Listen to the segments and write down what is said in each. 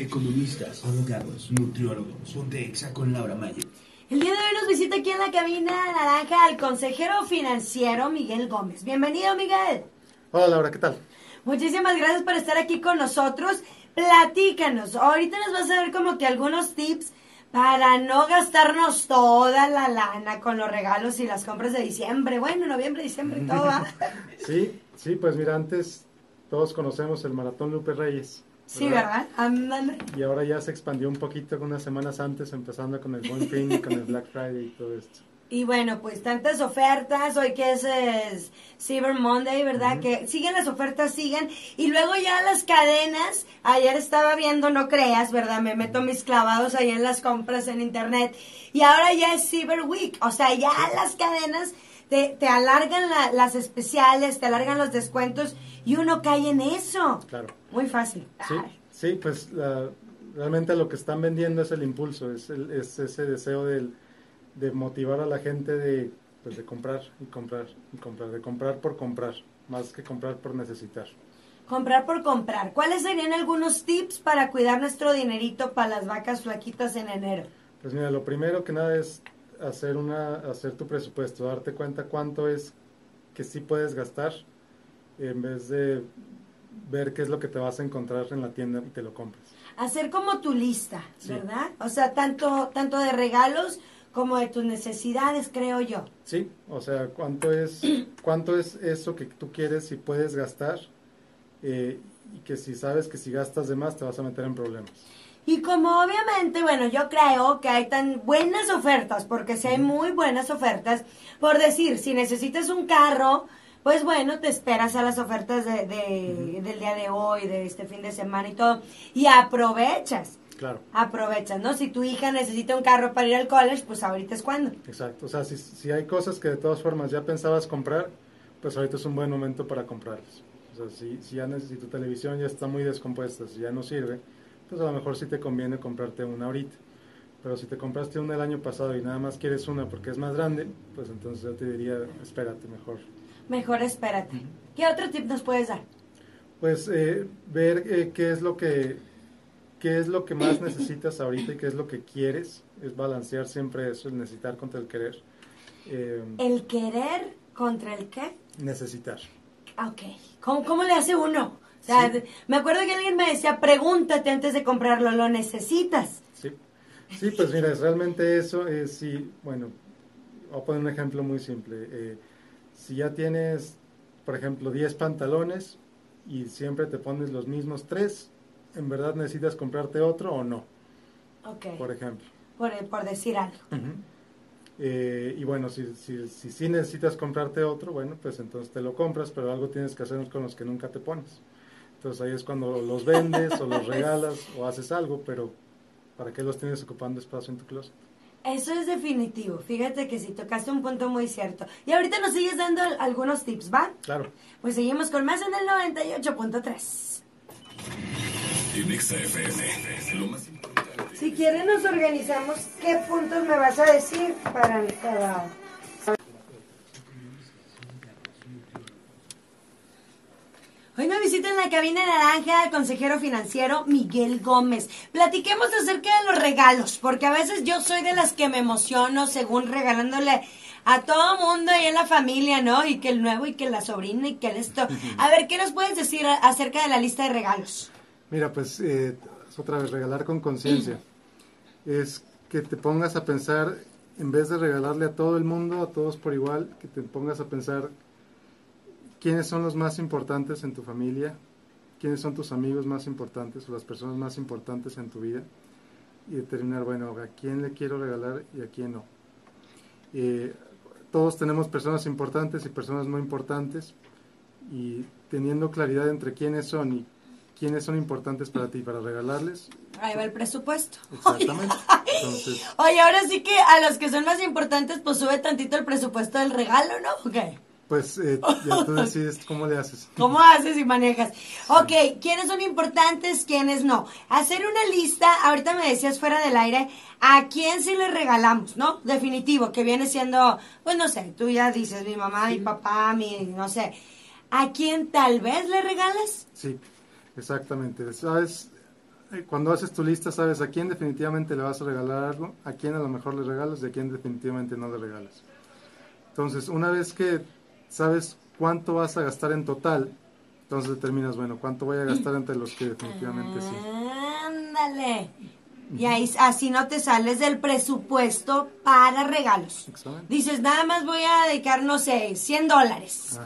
economistas, abogados, nutriólogos, Fontexa con Laura Mayo. El día de hoy nos visita aquí en la cabina naranja el consejero financiero Miguel Gómez. Bienvenido, Miguel. Hola, Laura, ¿qué tal? Muchísimas gracias por estar aquí con nosotros. Platícanos. Ahorita nos vas a dar como que algunos tips para no gastarnos toda la lana con los regalos y las compras de diciembre. Bueno, noviembre, diciembre, todo va. Sí, sí, pues mira, antes todos conocemos el Maratón Lupe Reyes. Sí, ¿verdad? Ándale. Y ahora ya se expandió un poquito unas semanas antes, empezando con el Buen Fin y con el Black Friday y todo esto. Y bueno, pues tantas ofertas, hoy que es, es Cyber Monday, ¿verdad? Que siguen las ofertas, siguen. Y luego ya las cadenas, ayer estaba viendo, no creas, ¿verdad? Me meto mis clavados ahí en las compras en internet. Y ahora ya es Cyber Week, o sea, ya las cadenas te, te alargan la- las especiales, te alargan los descuentos y uno cae en eso. Claro. Muy fácil. Sí, sí, pues la- realmente lo que están vendiendo es el impulso, es, el- es ese deseo del- de motivar a la gente de, pues, de comprar y comprar y comprar, de comprar por comprar, más que comprar por necesitar. Comprar por comprar. ¿Cuáles serían algunos tips para cuidar nuestro dinerito para las vacas flaquitas en enero? Pues mira, lo primero que nada es hacer una hacer tu presupuesto, darte cuenta cuánto es que sí puedes gastar en vez de ver qué es lo que te vas a encontrar en la tienda y te lo compras. hacer como tu lista, Sí. ¿verdad? O sea, tanto, tanto de regalos como de tus necesidades, creo yo. Sí, o sea, cuánto es cuánto es eso que tú quieres y puedes gastar eh, y que si sabes que si gastas de más te vas a meter en problemas. Y como obviamente, bueno, yo creo que hay tan buenas ofertas, porque si hay muy buenas ofertas, por decir, si necesitas un carro, pues bueno, te esperas a las ofertas de, de- del día de hoy, de este fin de semana y todo, y aprovechas, Claro. aprovechas, ¿no? Si tu hija necesita un carro para ir al college, pues ahorita es cuando. Exacto, o sea, si, si hay cosas que de todas formas ya pensabas comprar, pues ahorita es un buen momento para comprarlas. O sea, si, si, ya si tu televisión ya está muy descompuesta, si ya no sirve, pues a lo mejor sí te conviene comprarte una ahorita. Pero si te compraste una el año pasado y nada más quieres una porque es más grande, pues entonces yo te diría, espérate mejor. Mejor espérate. ¿Qué otro tip nos puedes dar? Pues eh, ver eh, qué es lo que qué es lo que más necesitas ahorita y qué es lo que quieres, es balancear siempre eso, el necesitar contra el querer. Eh, El querer contra el qué. necesitar. Ok. ¿Cómo, cómo le hace uno? O sea, Sí. me acuerdo que alguien me decía, pregúntate antes de comprarlo, ¿lo necesitas? Sí, sí pues mira, es realmente eso es si, bueno, voy a poner un ejemplo muy simple. eh, si ya tienes, por ejemplo, 10 pantalones y siempre te pones los mismos tres, ¿en verdad necesitas comprarte otro o no? Ok. Por ejemplo. Por, por decir algo. Eh, y bueno, si, si, si sí necesitas comprarte otro, bueno, pues entonces te lo compras, pero algo tienes que hacer con los que nunca te pones. Entonces ahí es cuando los vendes o los regalas o haces algo, pero ¿para qué los tienes ocupando espacio en tu closet? Eso es definitivo. Fíjate que si tocaste un punto muy cierto. Y ahorita nos sigues dando al- algunos tips, ¿va? Claro. Pues seguimos con más en el 98.3. En XFM, lo más importante. Si quieren nos organizamos qué puntos me vas a decir para cada... Hoy me visita en la cabina naranja el consejero financiero Miguel Gómez. Platiquemos acerca de los regalos, porque a veces yo soy de las que me emociono según regalándole a todo mundo y en la familia, ¿no? Y que el nuevo y que la sobrina y que el esto. A ver, ¿qué nos puedes decir acerca de la lista de regalos? Mira, pues eh, es otra vez regalar con conciencia. Es que te pongas a pensar, en vez de regalarle a todo el mundo, a todos por igual, que te pongas a pensar quiénes son los más importantes en tu familia, quiénes son tus amigos más importantes o las personas más importantes en tu vida y determinar, bueno, a quién le quiero regalar y a quién no. Eh, todos tenemos personas importantes y personas no importantes y teniendo claridad entre quiénes son y quiénes son importantes para ti para regalarles. Ahí va el presupuesto. Exactamente. Entonces, Oye, ahora sí que a los que son más importantes, pues sube tantito el presupuesto del regalo, ¿no? Ok. Pues eh, ya tú decides cómo le haces. ¿Cómo haces y manejas? Ok, ¿quiénes son importantes, quiénes no? Hacer una lista, ahorita me decías fuera del aire, ¿a quién sí le regalamos, no? Definitivo, que viene siendo, pues no sé, tú ya dices, mi mamá, mi papá, mi, no sé. ¿A quién tal vez le regalas? Sí, exactamente. Sabes, eh, cuando haces tu lista sabes a quién definitivamente le vas a regalar algo, a quién a lo mejor le regalas y a quién definitivamente no le regalas. Entonces, una vez que sabes cuánto vas a gastar en total, entonces determinas, bueno, cuánto voy a gastar entre los que definitivamente sí. Ándale. Y ahí así no te sales del presupuesto para regalos. Exactamente. Dices, nada más voy a dedicar, no sé, 100 dólares.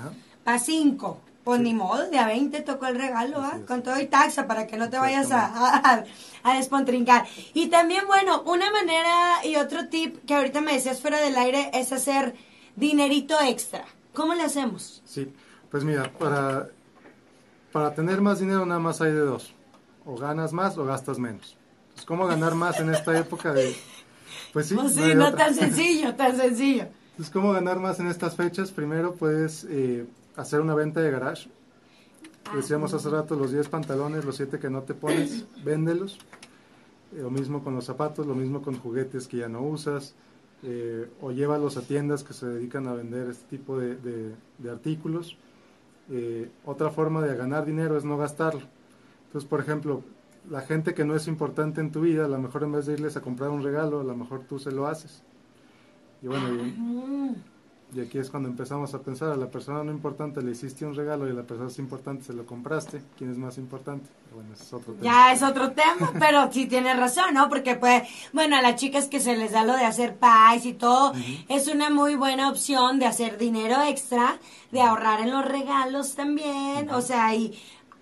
Para 5. Pues ni modo, de a 20 tocó el regalo, ¿ah? Con todo y taxa para que no te vayas a, a, a despontrincar. Y también, bueno, una manera y otro tip que ahorita me decías fuera del aire es hacer dinerito extra. ¿Cómo le hacemos? Sí, pues mira, para, para tener más dinero nada más hay de dos. O ganas más o gastas menos. Pues, ¿Cómo ganar más en esta época de...? Pues sí, Pues no sí, no otra. tan sencillo, tan sencillo. Pues, ¿cómo ganar más en estas fechas? Primero puedes eh, hacer una venta de garage. Decíamos hace rato, los 10 pantalones, los 7 que no te pones, véndelos. Eh, lo mismo con los zapatos, lo mismo con juguetes que ya no usas. Eh, o llévalos a tiendas que se dedican a vender este tipo de, de- artículos. Eh, otra forma de ganar dinero es no gastarlo. Entonces, por ejemplo, la gente que no es importante en tu vida, a lo mejor en vez de irles a comprar un regalo, a lo mejor tú se lo haces. Y bueno, y- Mm. Y aquí es cuando empezamos a pensar, a la persona no importante le hiciste un regalo y a la persona es importante se lo compraste. ¿Quién es más importante? Bueno, es otro tema. Ya es otro tema, pero sí tienes razón, ¿no? Porque pues, bueno, a las chicas que se les da lo de hacer pies y todo, es una muy buena opción de hacer dinero extra, de ahorrar en los regalos también, o sea, hay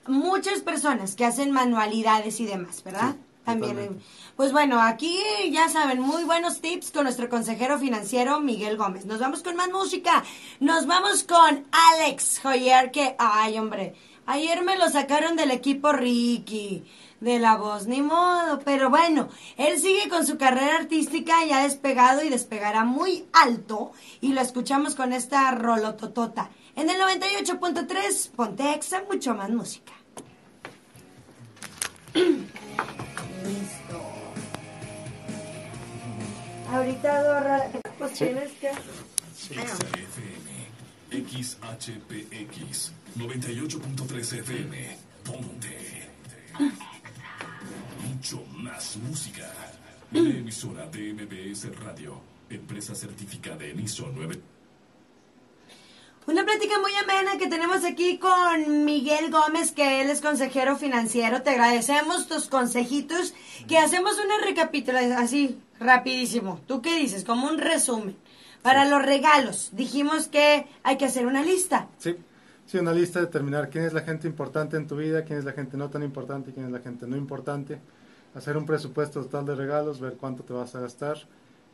muchas personas que hacen manualidades y demás, ¿verdad? Sí, también. Pues bueno, aquí ya saben, muy buenos tips con nuestro consejero financiero Miguel Gómez. Nos vamos con más música. Nos vamos con Alex Joyer, que, ay hombre, ayer me lo sacaron del equipo Ricky, de la voz, ni modo. Pero bueno, él sigue con su carrera artística ya despegado y despegará muy alto. Y lo escuchamos con esta rolototota. En el 98.3, Ponte Exa, mucho más música. Ahorita Dora, pues tienes que... XFM, XHPX, 98.3 FM, Ponte. Mucho más música. Una emisora de MBS Radio, empresa certificada en ISO 9. Una plática muy amena que tenemos aquí con Miguel Gómez, que él es consejero financiero. Te agradecemos tus consejitos, que hacemos una recapitulación así, rapidísimo. ¿Tú qué dices? Como un resumen. Para los regalos, dijimos que hay que hacer una lista. Sí, sí, una lista, determinar quién es la gente importante en tu vida, quién es la gente no tan importante quién es la gente no importante. Hacer un presupuesto total de regalos, ver cuánto te vas a gastar.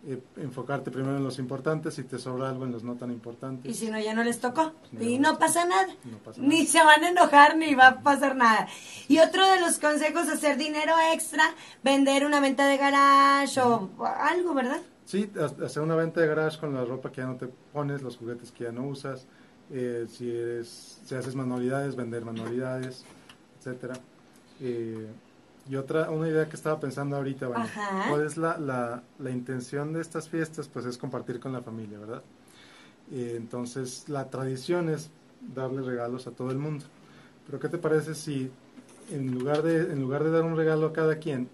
Eh, enfocarte primero en los importantes, si te sobra algo en los no tan importantes. Y si no, ya no les tocó. No, y no pasa nada. No pasa Ni se van a enojar, ni va a pasar nada. Y otro de los consejos, hacer dinero extra, vender una venta de garage o algo, ¿verdad? Sí, ha- hacer una venta de garage con la ropa que ya no te pones, los juguetes que ya no usas, eh, si, eres, si haces manualidades, vender manualidades, etcétera. Eh, y otra, una idea que estaba pensando ahorita, bueno. ¿cuál es la, la, la intención de estas fiestas? Pues es compartir con la familia, ¿verdad? Eh, entonces, la tradición es darle regalos a todo el mundo. Pero ¿qué te parece si en lugar de, en lugar de dar un regalo a cada quien,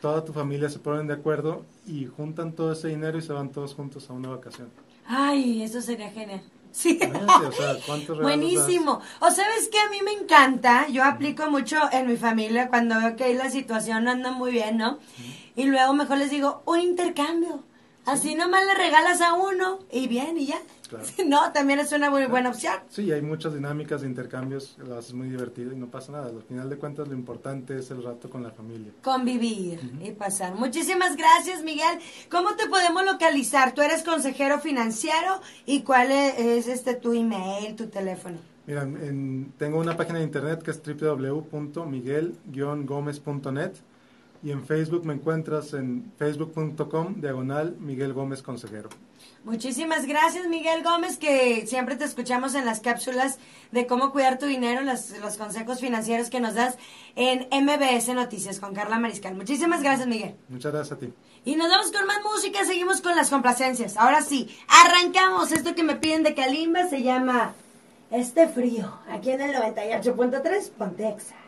toda tu familia se ponen de acuerdo y juntan todo ese dinero y se van todos juntos a una vacación. Ay, eso sería genial. Sí. Imagínate, o sea, ¿cuántos regalos Buenísimo. O sabes que a mí me encanta, yo aplico mucho en mi familia cuando veo que la situación no anda muy bien, ¿no? Y luego mejor les digo, un intercambio. Así nomás le regalas a uno y bien y ya. Claro. No, también es una muy buena opción. Sí, hay muchas dinámicas de intercambios, lo haces muy divertido y no pasa nada. Al final de cuentas lo importante es el rato con la familia. Convivir y pasar. Muchísimas gracias, Miguel. ¿Cómo te podemos localizar? Tú eres consejero financiero y cuál es, es, este tu email, tu teléfono. Mira, en- tengo una página de internet que es www.miguel-gómez.net y en Facebook me encuentras en facebook.com diagonal Miguel Gómez Consejero. Muchísimas gracias, Miguel Gómez, que siempre te escuchamos en las cápsulas de cómo cuidar tu dinero, los consejos financieros que nos das en MBS Noticias con Carla Mariscal. Muchísimas gracias, Miguel. Muchas gracias a ti. Y nos vamos con más música, seguimos con las complacencias. Ahora sí, arrancamos. Esto que me piden de Kalimba se llama Este Frío, aquí en el 98.3, Pontexa.